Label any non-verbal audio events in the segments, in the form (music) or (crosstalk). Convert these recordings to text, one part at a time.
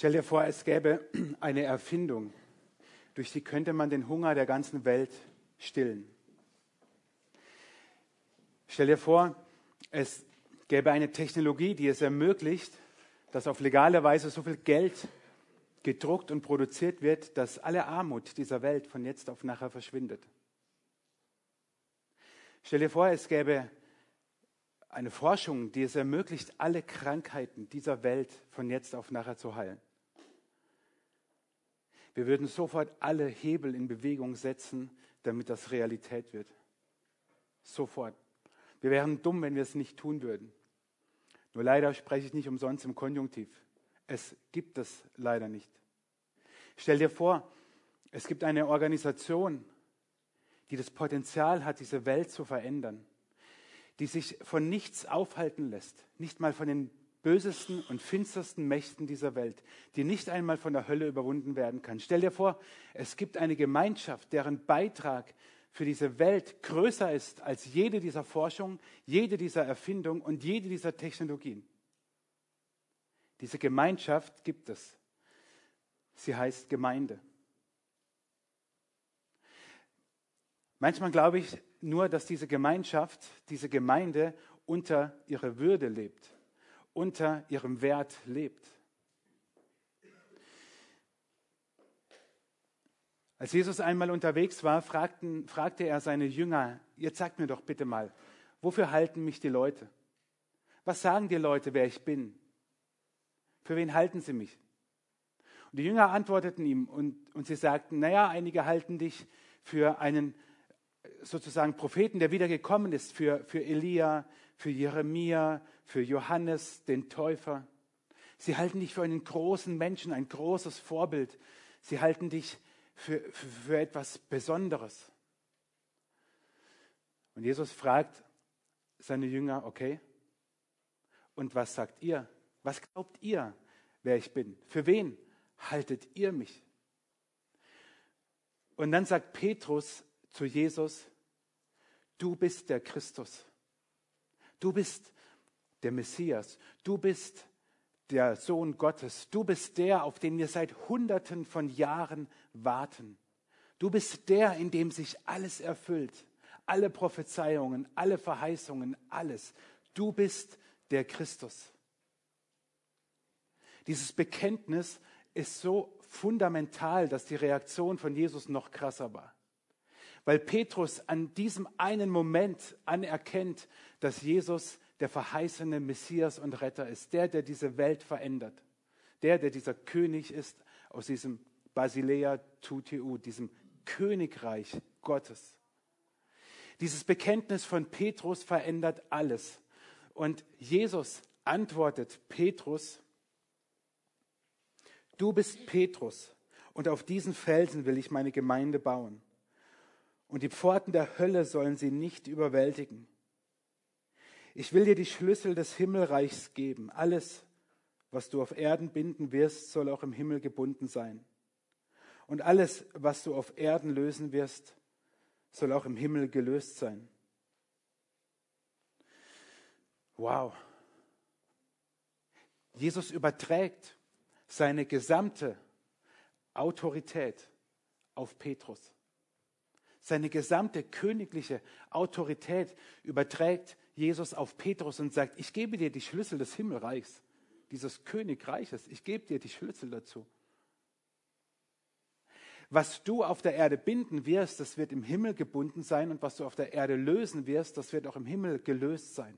Stell dir vor, es gäbe (clears throat) eine Erfindung, durch die könnte man den Hunger der ganzen Welt stillen. Stell dir vor, es gäbe eine Technologie, die es ermöglicht, dass auf legale Weise so viel Geld gedruckt und produziert wird, dass alle Armut dieser Welt von jetzt auf nachher verschwindet. Stell dir vor, es gäbe eine Forschung, die es ermöglicht, alle Krankheiten dieser Welt von jetzt auf nachher zu heilen. Wir würden sofort alle Hebel in Bewegung setzen, damit das Realität wird. Sofort. Wir wären dumm, wenn wir es nicht tun würden. Nur leider spreche ich nicht umsonst im Konjunktiv. Es gibt es leider nicht. Stell dir vor, es gibt eine Organisation, die das Potenzial hat, diese Welt zu verändern die sich von nichts aufhalten lässt, nicht mal von den bösesten und finstersten Mächten dieser Welt, die nicht einmal von der Hölle überwunden werden kann. Stell dir vor, es gibt eine Gemeinschaft, deren Beitrag für diese Welt größer ist als jede dieser Forschung, jede dieser Erfindung und jede dieser Technologien. Diese Gemeinschaft gibt es. Sie heißt Gemeinde. Manchmal glaube ich, nur, dass diese Gemeinschaft, diese Gemeinde unter ihrer Würde lebt, unter ihrem Wert lebt. Als Jesus einmal unterwegs war, fragten, fragte er seine Jünger, jetzt sagt mir doch bitte mal, wofür halten mich die Leute? Was sagen die Leute, wer ich bin? Für wen halten sie mich? Und die Jünger antworteten ihm und, und sie sagten, naja, einige halten dich für einen sozusagen Propheten, der wieder gekommen ist für, für Elia, für Jeremia, für Johannes, den Täufer. Sie halten dich für einen großen Menschen, ein großes Vorbild. Sie halten dich für, für, für etwas Besonderes. Und Jesus fragt seine Jünger, okay, und was sagt ihr? Was glaubt ihr, wer ich bin? Für wen haltet ihr mich? Und dann sagt Petrus zu Jesus, du bist der Christus, du bist der Messias, du bist der Sohn Gottes, du bist der, auf den wir seit Hunderten von Jahren warten. Du bist der, in dem sich alles erfüllt, alle Prophezeiungen, alle Verheißungen, alles. Du bist der Christus. Dieses Bekenntnis ist so fundamental, dass die Reaktion von Jesus noch krasser war weil Petrus an diesem einen Moment anerkennt, dass Jesus der verheißene Messias und Retter ist, der, der diese Welt verändert, der, der dieser König ist aus diesem Basilea Tutiu, diesem Königreich Gottes. Dieses Bekenntnis von Petrus verändert alles. Und Jesus antwortet Petrus, du bist Petrus und auf diesen Felsen will ich meine Gemeinde bauen und die Pforten der Hölle sollen sie nicht überwältigen. Ich will dir die Schlüssel des Himmelreichs geben. Alles, was du auf Erden binden wirst, soll auch im Himmel gebunden sein. Und alles, was du auf Erden lösen wirst, soll auch im Himmel gelöst sein. Wow. Jesus überträgt seine gesamte Autorität auf Petrus. Seine gesamte königliche Autorität überträgt Jesus auf Petrus und sagt, ich gebe dir die Schlüssel des Himmelreichs, dieses Königreiches, ich gebe dir die Schlüssel dazu. Was du auf der Erde binden wirst, das wird im Himmel gebunden sein und was du auf der Erde lösen wirst, das wird auch im Himmel gelöst sein.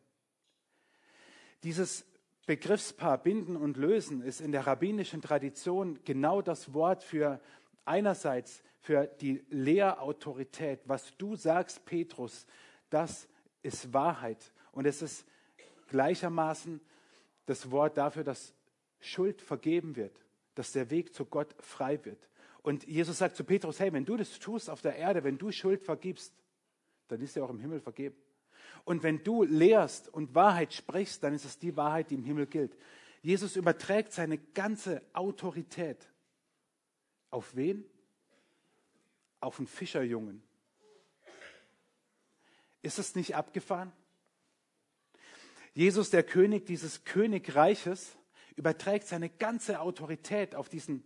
Dieses Begriffspaar binden und lösen ist in der rabbinischen Tradition genau das Wort für einerseits für die Lehrautorität. Was du sagst, Petrus, das ist Wahrheit. Und es ist gleichermaßen das Wort dafür, dass Schuld vergeben wird, dass der Weg zu Gott frei wird. Und Jesus sagt zu Petrus, hey, wenn du das tust auf der Erde, wenn du Schuld vergibst, dann ist er auch im Himmel vergeben. Und wenn du lehrst und Wahrheit sprichst, dann ist es die Wahrheit, die im Himmel gilt. Jesus überträgt seine ganze Autorität. Auf wen? auf einen Fischerjungen. Ist es nicht abgefahren? Jesus, der König dieses Königreiches, überträgt seine ganze Autorität auf diesen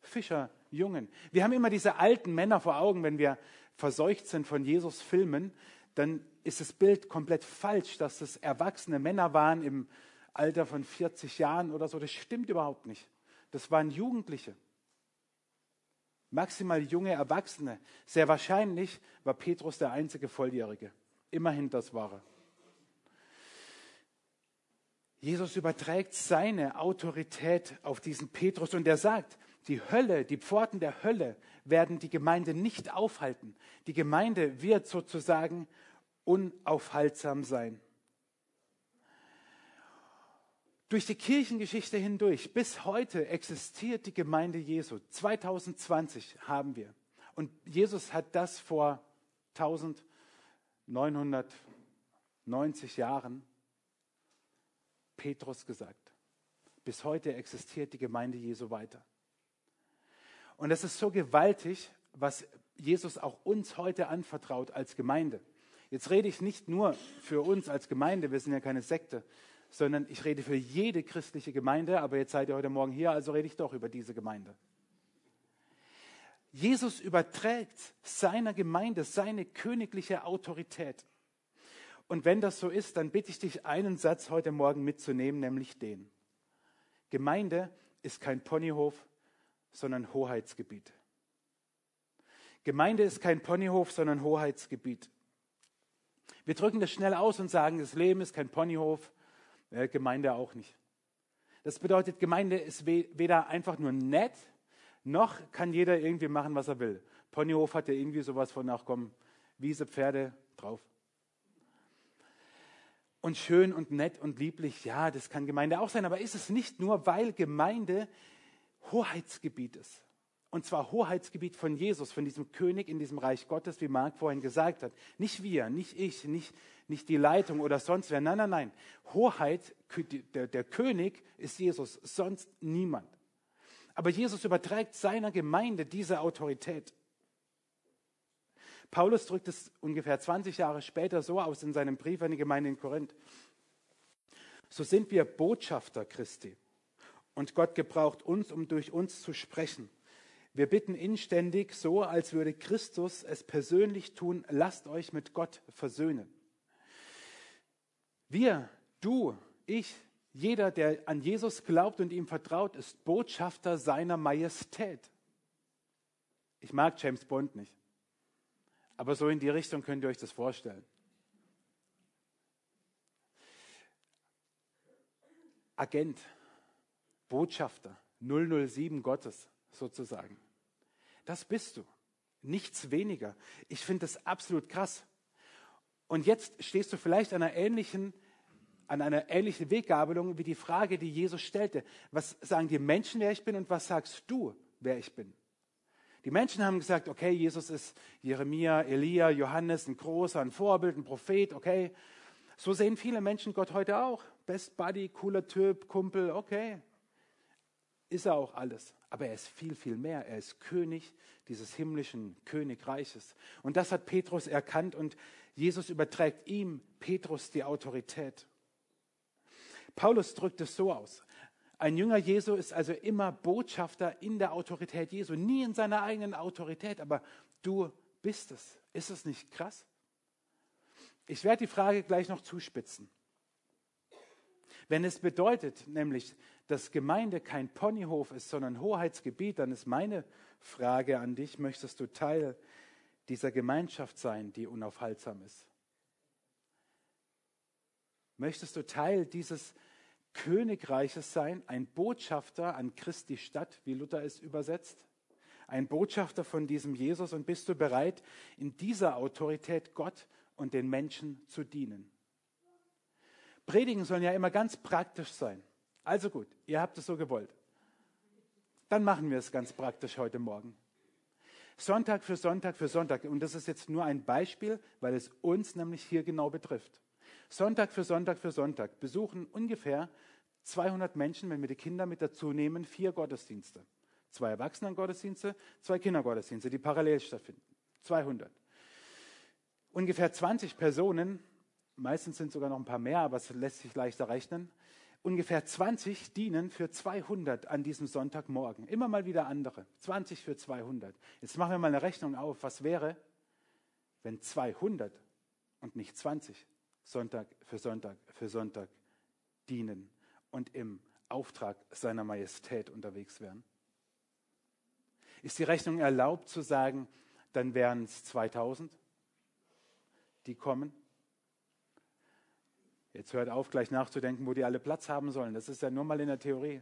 Fischerjungen. Wir haben immer diese alten Männer vor Augen, wenn wir verseucht sind von Jesus Filmen, dann ist das Bild komplett falsch, dass es erwachsene Männer waren im Alter von 40 Jahren oder so. Das stimmt überhaupt nicht. Das waren Jugendliche. Maximal junge Erwachsene. Sehr wahrscheinlich war Petrus der einzige Volljährige. Immerhin das war er. Jesus überträgt seine Autorität auf diesen Petrus und er sagt, die Hölle, die Pforten der Hölle werden die Gemeinde nicht aufhalten. Die Gemeinde wird sozusagen unaufhaltsam sein. Durch die Kirchengeschichte hindurch, bis heute existiert die Gemeinde Jesu. 2020 haben wir. Und Jesus hat das vor 1990 Jahren Petrus gesagt. Bis heute existiert die Gemeinde Jesu weiter. Und es ist so gewaltig, was Jesus auch uns heute anvertraut als Gemeinde. Jetzt rede ich nicht nur für uns als Gemeinde, wir sind ja keine Sekte, sondern ich rede für jede christliche Gemeinde, aber jetzt seid ihr heute Morgen hier, also rede ich doch über diese Gemeinde. Jesus überträgt seiner Gemeinde seine königliche Autorität. Und wenn das so ist, dann bitte ich dich, einen Satz heute Morgen mitzunehmen, nämlich den. Gemeinde ist kein Ponyhof, sondern Hoheitsgebiet. Gemeinde ist kein Ponyhof, sondern Hoheitsgebiet. Wir drücken das schnell aus und sagen, das Leben ist kein Ponyhof, äh, Gemeinde auch nicht. Das bedeutet, Gemeinde ist weder einfach nur nett, noch kann jeder irgendwie machen, was er will. Ponyhof hat ja irgendwie sowas von, ach komm, Wiese, Pferde drauf. Und schön und nett und lieblich, ja, das kann Gemeinde auch sein, aber ist es nicht nur, weil Gemeinde Hoheitsgebiet ist. Und zwar Hoheitsgebiet von Jesus, von diesem König in diesem Reich Gottes, wie Marc vorhin gesagt hat. Nicht wir, nicht ich, nicht, nicht die Leitung oder sonst wer. Nein, nein, nein. Hoheit, der, der König ist Jesus, sonst niemand. Aber Jesus überträgt seiner Gemeinde diese Autorität. Paulus drückt es ungefähr 20 Jahre später so aus in seinem Brief an die Gemeinde in Korinth. So sind wir Botschafter Christi. Und Gott gebraucht uns, um durch uns zu sprechen. Wir bitten inständig, so als würde Christus es persönlich tun, lasst euch mit Gott versöhnen. Wir, du, ich, jeder, der an Jesus glaubt und ihm vertraut, ist Botschafter seiner Majestät. Ich mag James Bond nicht, aber so in die Richtung könnt ihr euch das vorstellen. Agent, Botschafter 007 Gottes sozusagen. Das bist du. Nichts weniger. Ich finde das absolut krass. Und jetzt stehst du vielleicht einer ähnlichen, an einer ähnlichen Weggabelung wie die Frage, die Jesus stellte. Was sagen die Menschen, wer ich bin, und was sagst du, wer ich bin? Die Menschen haben gesagt, okay, Jesus ist Jeremia, Elia, Johannes, ein großer, ein Vorbild, ein Prophet, okay. So sehen viele Menschen Gott heute auch. Best Buddy, cooler Typ, Kumpel, okay. Ist er auch alles. Aber er ist viel, viel mehr. Er ist König dieses himmlischen Königreiches. Und das hat Petrus erkannt und Jesus überträgt ihm, Petrus, die Autorität. Paulus drückt es so aus. Ein Jünger Jesu ist also immer Botschafter in der Autorität Jesu, nie in seiner eigenen Autorität, aber du bist es. Ist es nicht krass? Ich werde die Frage gleich noch zuspitzen. Wenn es bedeutet, nämlich, dass Gemeinde kein Ponyhof ist, sondern Hoheitsgebiet, dann ist meine Frage an dich, möchtest du Teil dieser Gemeinschaft sein, die unaufhaltsam ist? Möchtest du Teil dieses Königreiches sein, ein Botschafter an Christi Stadt, wie Luther es übersetzt? Ein Botschafter von diesem Jesus und bist du bereit, in dieser Autorität Gott und den Menschen zu dienen? Predigen sollen ja immer ganz praktisch sein. Also gut, ihr habt es so gewollt. Dann machen wir es ganz praktisch heute Morgen. Sonntag für Sonntag für Sonntag. Und das ist jetzt nur ein Beispiel, weil es uns nämlich hier genau betrifft. Sonntag für Sonntag für Sonntag besuchen ungefähr 200 Menschen, wenn wir die Kinder mit dazu nehmen, vier Gottesdienste. Zwei Erwachsenengottesdienste, zwei Kindergottesdienste, die parallel stattfinden. 200. Ungefähr 20 Personen, meistens sind sogar noch ein paar mehr, aber es lässt sich leichter rechnen, ungefähr 20 dienen für 200 an diesem Sonntagmorgen. Immer mal wieder andere. 20 für 200. Jetzt machen wir mal eine Rechnung auf. Was wäre, wenn 200 und nicht 20 Sonntag für Sonntag für Sonntag dienen und im Auftrag seiner Majestät unterwegs wären? Ist die Rechnung erlaubt zu sagen, dann wären es 2000, die kommen? Jetzt hört auf, gleich nachzudenken, wo die alle Platz haben sollen. Das ist ja nur mal in der Theorie.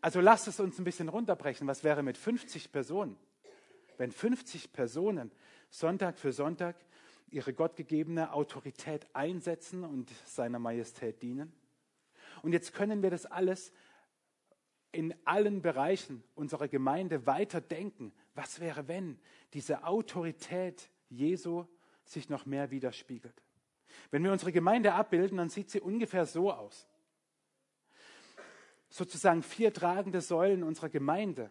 Also lasst es uns ein bisschen runterbrechen. Was wäre mit 50 Personen? Wenn 50 Personen Sonntag für Sonntag ihre gottgegebene Autorität einsetzen und seiner Majestät dienen? Und jetzt können wir das alles in allen Bereichen unserer Gemeinde weiterdenken. Was wäre, wenn diese Autorität Jesu sich noch mehr widerspiegelt? Wenn wir unsere Gemeinde abbilden, dann sieht sie ungefähr so aus. Sozusagen vier tragende Säulen unserer Gemeinde.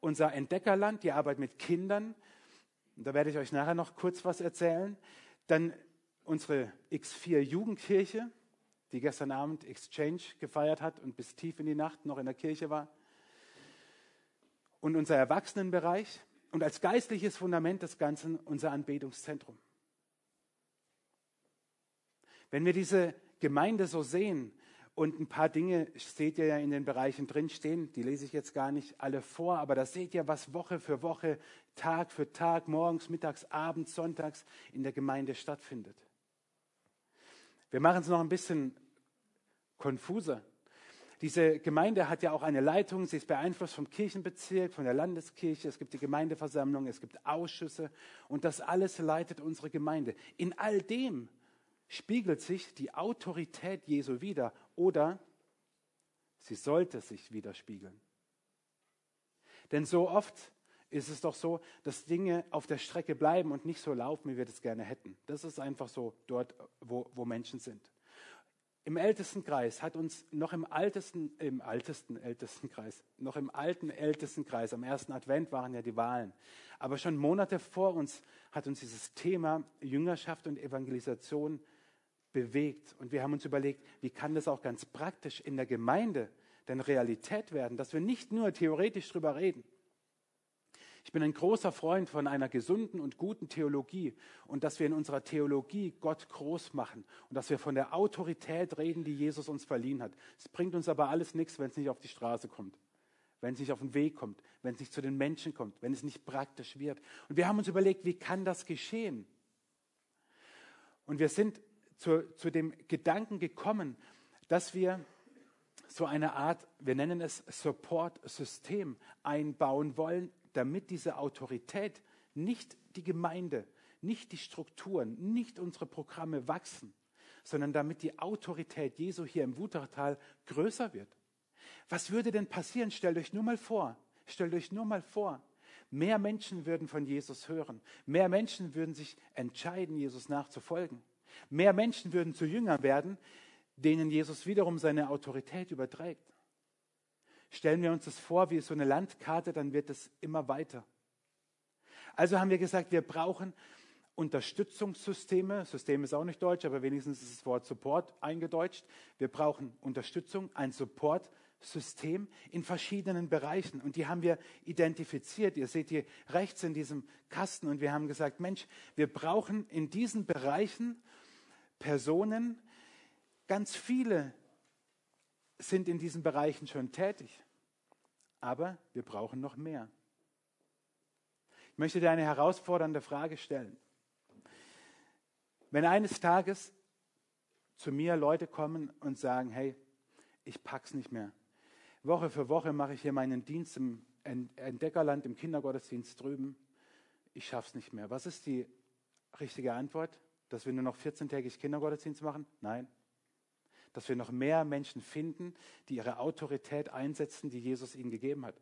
Unser Entdeckerland, die Arbeit mit Kindern, da werde ich euch nachher noch kurz was erzählen. Dann unsere X4 Jugendkirche, die gestern Abend Exchange gefeiert hat und bis tief in die Nacht noch in der Kirche war. Und unser Erwachsenenbereich und als geistliches Fundament des Ganzen unser Anbetungszentrum. Wenn wir diese Gemeinde so sehen und ein paar Dinge seht ihr ja in den Bereichen drinstehen, die lese ich jetzt gar nicht alle vor, aber da seht ihr, was Woche für Woche, Tag für Tag, morgens, mittags, abends, sonntags in der Gemeinde stattfindet. Wir machen es noch ein bisschen konfuser. Diese Gemeinde hat ja auch eine Leitung, sie ist beeinflusst vom Kirchenbezirk, von der Landeskirche, es gibt die Gemeindeversammlung, es gibt Ausschüsse und das alles leitet unsere Gemeinde. In all dem spiegelt sich die Autorität Jesu wider oder sie sollte sich widerspiegeln. Denn so oft ist es doch so, dass Dinge auf der Strecke bleiben und nicht so laufen, wie wir das gerne hätten. Das ist einfach so dort, wo, wo Menschen sind. Im Ältestenkreis hat uns noch im altesten, im altesten Ältestenkreis, noch im alten Ältestenkreis, am ersten Advent waren ja die Wahlen. Aber schon Monate vor uns hat uns dieses Thema Jüngerschaft und Evangelisation bewegt. Und wir haben uns überlegt, wie kann das auch ganz praktisch in der Gemeinde denn Realität werden, dass wir nicht nur theoretisch drüber reden. Ich bin ein großer Freund von einer gesunden und guten Theologie und dass wir in unserer Theologie Gott groß machen und dass wir von der Autorität reden, die Jesus uns verliehen hat. Es bringt uns aber alles nichts, wenn es nicht auf die Straße kommt, wenn es nicht auf den Weg kommt, wenn es nicht zu den Menschen kommt, wenn es nicht praktisch wird. Und wir haben uns überlegt, wie kann das geschehen? Und wir sind zu, zu dem Gedanken gekommen, dass wir so eine Art, wir nennen es Support-System einbauen wollen, damit diese Autorität nicht die Gemeinde, nicht die Strukturen, nicht unsere Programme wachsen, sondern damit die Autorität Jesu hier im Wutachtal größer wird. Was würde denn passieren? Stellt euch nur mal vor, stellt euch nur mal vor, mehr Menschen würden von Jesus hören, mehr Menschen würden sich entscheiden, Jesus nachzufolgen. Mehr Menschen würden zu Jüngern werden, denen Jesus wiederum seine Autorität überträgt. Stellen wir uns das vor wie so eine Landkarte, dann wird es immer weiter. Also haben wir gesagt, wir brauchen Unterstützungssysteme. System ist auch nicht deutsch, aber wenigstens ist das Wort Support eingedeutscht. Wir brauchen Unterstützung, ein Support-System in verschiedenen Bereichen. Und die haben wir identifiziert. Ihr seht hier rechts in diesem Kasten. Und wir haben gesagt, Mensch, wir brauchen in diesen Bereichen Personen, ganz viele sind in diesen Bereichen schon tätig, aber wir brauchen noch mehr. Ich möchte dir eine herausfordernde Frage stellen. Wenn eines Tages zu mir Leute kommen und sagen, hey, ich pack's nicht mehr. Woche für Woche mache ich hier meinen Dienst im Entdeckerland, im Kindergottesdienst drüben. Ich schaff's nicht mehr. Was ist die richtige Antwort? Dass wir nur noch 14-tägig Kindergottesdienst machen? Nein. Dass wir noch mehr Menschen finden, die ihre Autorität einsetzen, die Jesus ihnen gegeben hat.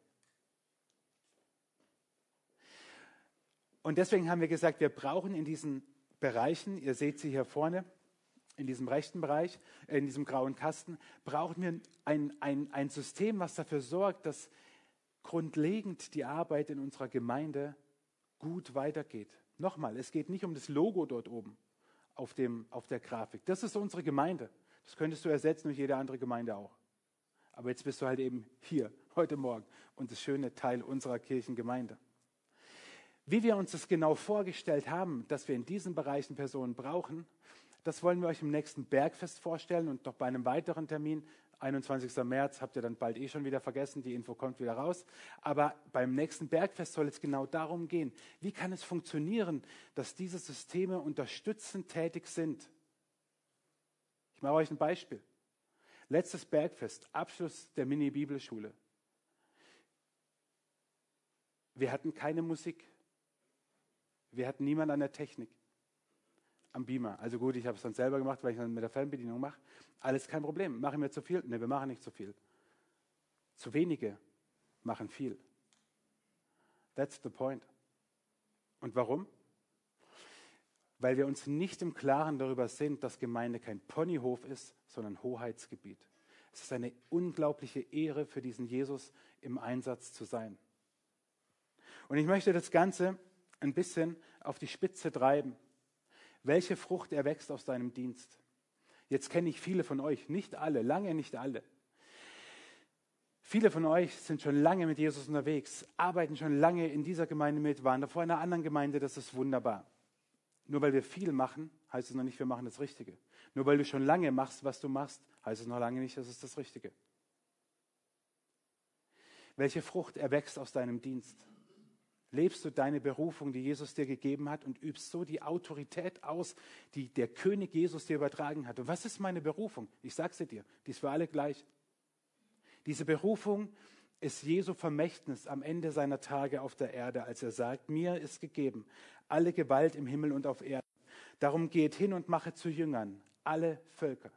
Und deswegen haben wir gesagt, wir brauchen in diesen Bereichen, ihr seht sie hier vorne, in diesem rechten Bereich, äh, in diesem grauen Kasten, brauchen wir ein, ein, ein System, was dafür sorgt, dass grundlegend die Arbeit in unserer Gemeinde gut weitergeht. Nochmal, es geht nicht um das Logo dort oben auf, dem, auf der Grafik. Das ist unsere Gemeinde. Das könntest du ersetzen durch jede andere Gemeinde auch. Aber jetzt bist du halt eben hier, (laughs) heute Morgen, und das schöne Teil unserer Kirchengemeinde. Wie wir uns das genau vorgestellt haben, dass wir in diesen Bereichen Personen brauchen, das wollen wir euch im nächsten Bergfest vorstellen und noch bei einem weiteren Termin, 21. März, habt ihr dann bald eh schon wieder vergessen, die Info kommt wieder raus. Aber beim nächsten Bergfest soll es genau darum gehen, wie kann es funktionieren, dass diese Systeme unterstützend tätig sind. Ich mache euch ein Beispiel. Letztes Bergfest, Abschluss der Mini-Bibelschule. Wir hatten keine Musik. Wir hatten niemand an der Technik am Beamer. Also gut, ich habe es dann selber gemacht, weil ich dann mit der Fernbedienung mache. Alles kein Problem. Machen wir zu viel? Ne, wir machen nicht zu viel. Zu wenige machen viel. That's the point. Und warum? Weil wir uns nicht im Klaren darüber sind, dass Gemeinde kein Ponyhof ist, sondern Hoheitsgebiet. Es ist eine unglaubliche Ehre für diesen Jesus im Einsatz zu sein. Und ich möchte das Ganze ein bisschen auf die Spitze treiben. Welche Frucht erwächst aus deinem Dienst? Jetzt kenne ich viele von euch, nicht alle, lange nicht alle. Viele von euch sind schon lange mit Jesus unterwegs, arbeiten schon lange in dieser Gemeinde mit, waren davor in einer anderen Gemeinde, das ist wunderbar. Nur weil wir viel machen, heißt es noch nicht, wir machen das Richtige. Nur weil du schon lange machst, was du machst, heißt es noch lange nicht, das ist das Richtige. Welche Frucht erwächst aus deinem Dienst? Lebst du deine Berufung, die Jesus dir gegeben hat und übst so die Autorität aus, die der König Jesus dir übertragen hat. Und was ist meine Berufung? Ich sage sie dir, die ist für alle gleich. Diese Berufung ist Jesu Vermächtnis am Ende seiner Tage auf der Erde, als er sagt, mir ist gegeben alle Gewalt im Himmel und auf Erden. Darum geht hin und mache zu Jüngern alle Völker.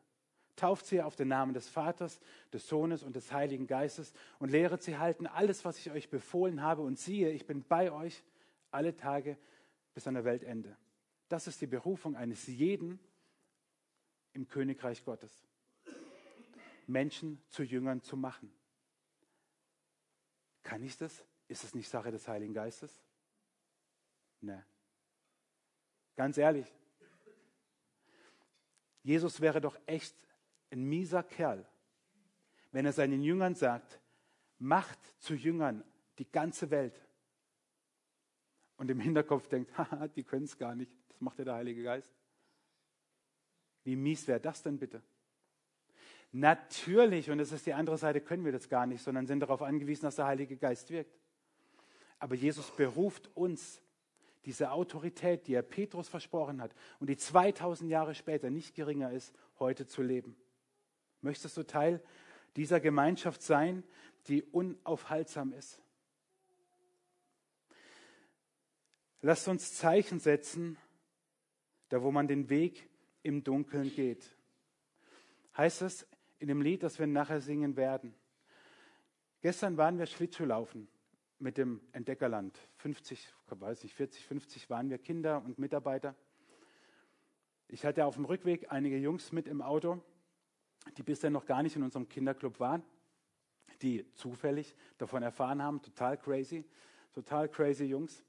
Tauft sie auf den Namen des Vaters, des Sohnes und des Heiligen Geistes und lehret sie halten alles, was ich euch befohlen habe. Und siehe, ich bin bei euch alle Tage bis an der Weltende. Das ist die Berufung eines jeden im Königreich Gottes. Menschen zu Jüngern zu machen. Kann ich das? Ist es nicht Sache des Heiligen Geistes? Ne. Ganz ehrlich. Jesus wäre doch echt ein mieser Kerl, wenn er seinen Jüngern sagt, macht zu Jüngern die ganze Welt. Und im Hinterkopf denkt, (laughs) haha, die können es gar nicht. Das macht ja der Heilige Geist. Wie mies wäre das denn bitte? Natürlich, und das ist die andere Seite, können wir das gar nicht, sondern sind darauf angewiesen, dass der Heilige Geist wirkt. Aber Jesus beruft uns, diese Autorität, die er Petrus versprochen hat und die 2000 Jahre später nicht geringer ist, heute zu leben. Möchtest du Teil dieser Gemeinschaft sein, die unaufhaltsam ist? Lasst uns Zeichen setzen, da wo man den Weg im Dunkeln geht. Heißt es in dem Lied, das wir nachher singen werden. Gestern waren wir Schlittschuhlaufen mit dem Entdeckerland. 50, weiß nicht, 40, 50 waren wir Kinder und Mitarbeiter. Ich hatte auf dem Rückweg einige Jungs mit im Auto die bisher noch gar nicht in unserem Kinderclub waren, die zufällig davon erfahren haben, total crazy, total crazy Jungs.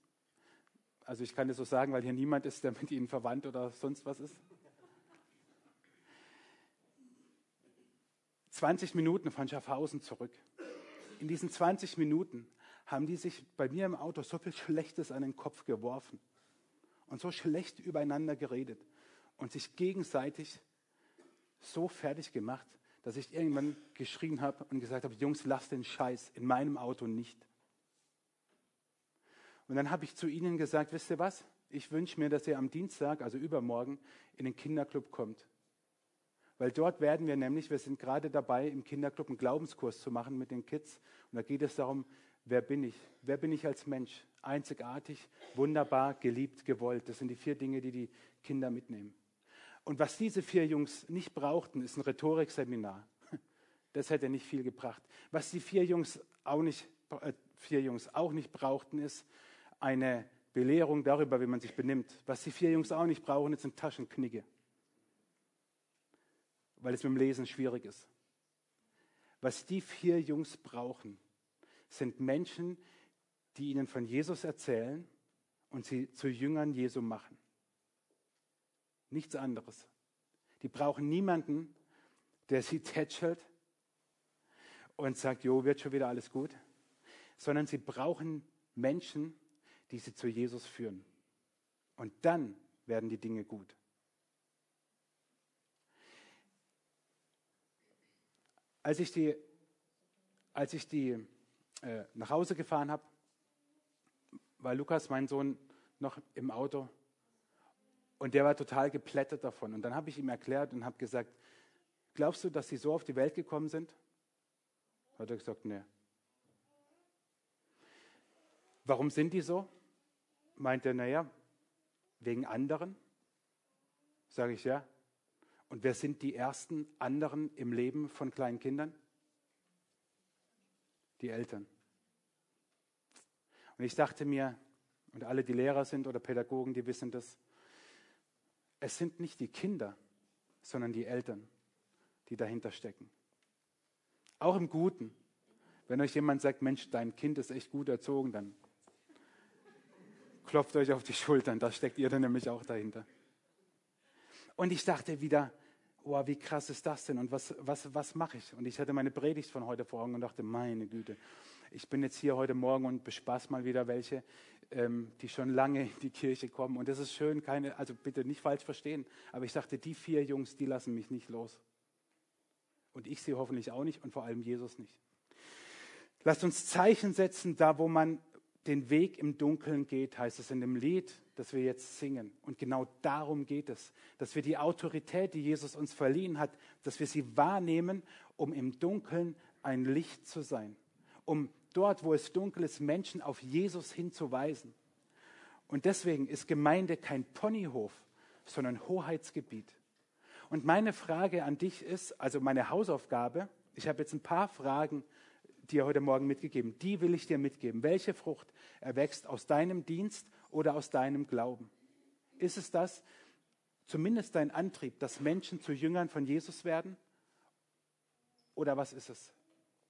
Also ich kann das so sagen, weil hier niemand ist, der mit ihnen verwandt oder sonst was ist. 20 Minuten von Schaffhausen zurück. In diesen 20 Minuten haben die sich bei mir im Auto so viel Schlechtes an den Kopf geworfen und so schlecht übereinander geredet und sich gegenseitig so fertig gemacht, dass ich irgendwann geschrien habe und gesagt habe, Jungs, lasst den Scheiß in meinem Auto nicht. Und dann habe ich zu ihnen gesagt, wisst ihr was? Ich wünsche mir, dass ihr am Dienstag, also übermorgen, in den Kinderclub kommt. Weil dort werden wir nämlich, wir sind gerade dabei, im Kinderclub einen Glaubenskurs zu machen mit den Kids. Und da geht es darum, wer bin ich? Wer bin ich als Mensch? Einzigartig, wunderbar, geliebt, gewollt. Das sind die vier Dinge, die die Kinder mitnehmen. Und was diese vier Jungs nicht brauchten, ist ein Rhetorikseminar. Das hätte nicht viel gebracht. Was die vier Jungs auch nicht, äh, vier Jungs auch nicht brauchten, ist eine Belehrung darüber, wie man sich benimmt. Was die vier Jungs auch nicht brauchen, ist ein Taschenknigge. Weil es mit dem Lesen schwierig ist. Was die vier Jungs brauchen, sind Menschen, die ihnen von Jesus erzählen und sie zu Jüngern Jesu machen. Nichts anderes. Die brauchen niemanden, der sie tätschelt und sagt, jo, wird schon wieder alles gut, sondern sie brauchen Menschen, die sie zu Jesus führen. Und dann werden die Dinge gut. Als ich die, als ich die äh, nach Hause gefahren habe, war Lukas, mein Sohn, noch im Auto und der war total geplättet davon. Und dann habe ich ihm erklärt und habe gesagt, glaubst du, dass sie so auf die Welt gekommen sind? Hat er gesagt, nee. Warum sind die so? Meint er, naja, wegen anderen? Sage ich ja. Und wer sind die ersten anderen im Leben von kleinen Kindern? Die Eltern. Und ich dachte mir, und alle, die Lehrer sind oder Pädagogen, die wissen das, es sind nicht die Kinder, sondern die Eltern, die dahinter stecken. Auch im Guten. Wenn euch jemand sagt, Mensch, dein Kind ist echt gut erzogen, dann klopft euch auf die Schultern, da steckt ihr dann nämlich auch dahinter. Und ich dachte wieder, oh, wie krass ist das denn und was, was, was mache ich? Und ich hatte meine Predigt von heute vor Augen und dachte, meine Güte, ich bin jetzt hier heute Morgen und bespaß mal wieder welche, ähm, die schon lange in die Kirche kommen. Und das ist schön, keine, also bitte nicht falsch verstehen, aber ich dachte, die vier Jungs, die lassen mich nicht los. Und ich sie hoffentlich auch nicht und vor allem Jesus nicht. Lasst uns Zeichen setzen, da wo man den Weg im Dunkeln geht, heißt es in dem Lied, das wir jetzt singen. Und genau darum geht es, dass wir die Autorität, die Jesus uns verliehen hat, dass wir sie wahrnehmen, um im Dunkeln ein Licht zu sein, um dort, wo es dunkel ist, Menschen auf Jesus hinzuweisen. Und deswegen ist Gemeinde kein Ponyhof, sondern Hoheitsgebiet. Und meine Frage an dich ist, also meine Hausaufgabe, ich habe jetzt ein paar Fragen dir heute Morgen mitgegeben. Die will ich dir mitgeben. Welche Frucht erwächst aus deinem Dienst oder aus deinem Glauben? Ist es das, zumindest dein Antrieb, dass Menschen zu Jüngern von Jesus werden? Oder was ist es?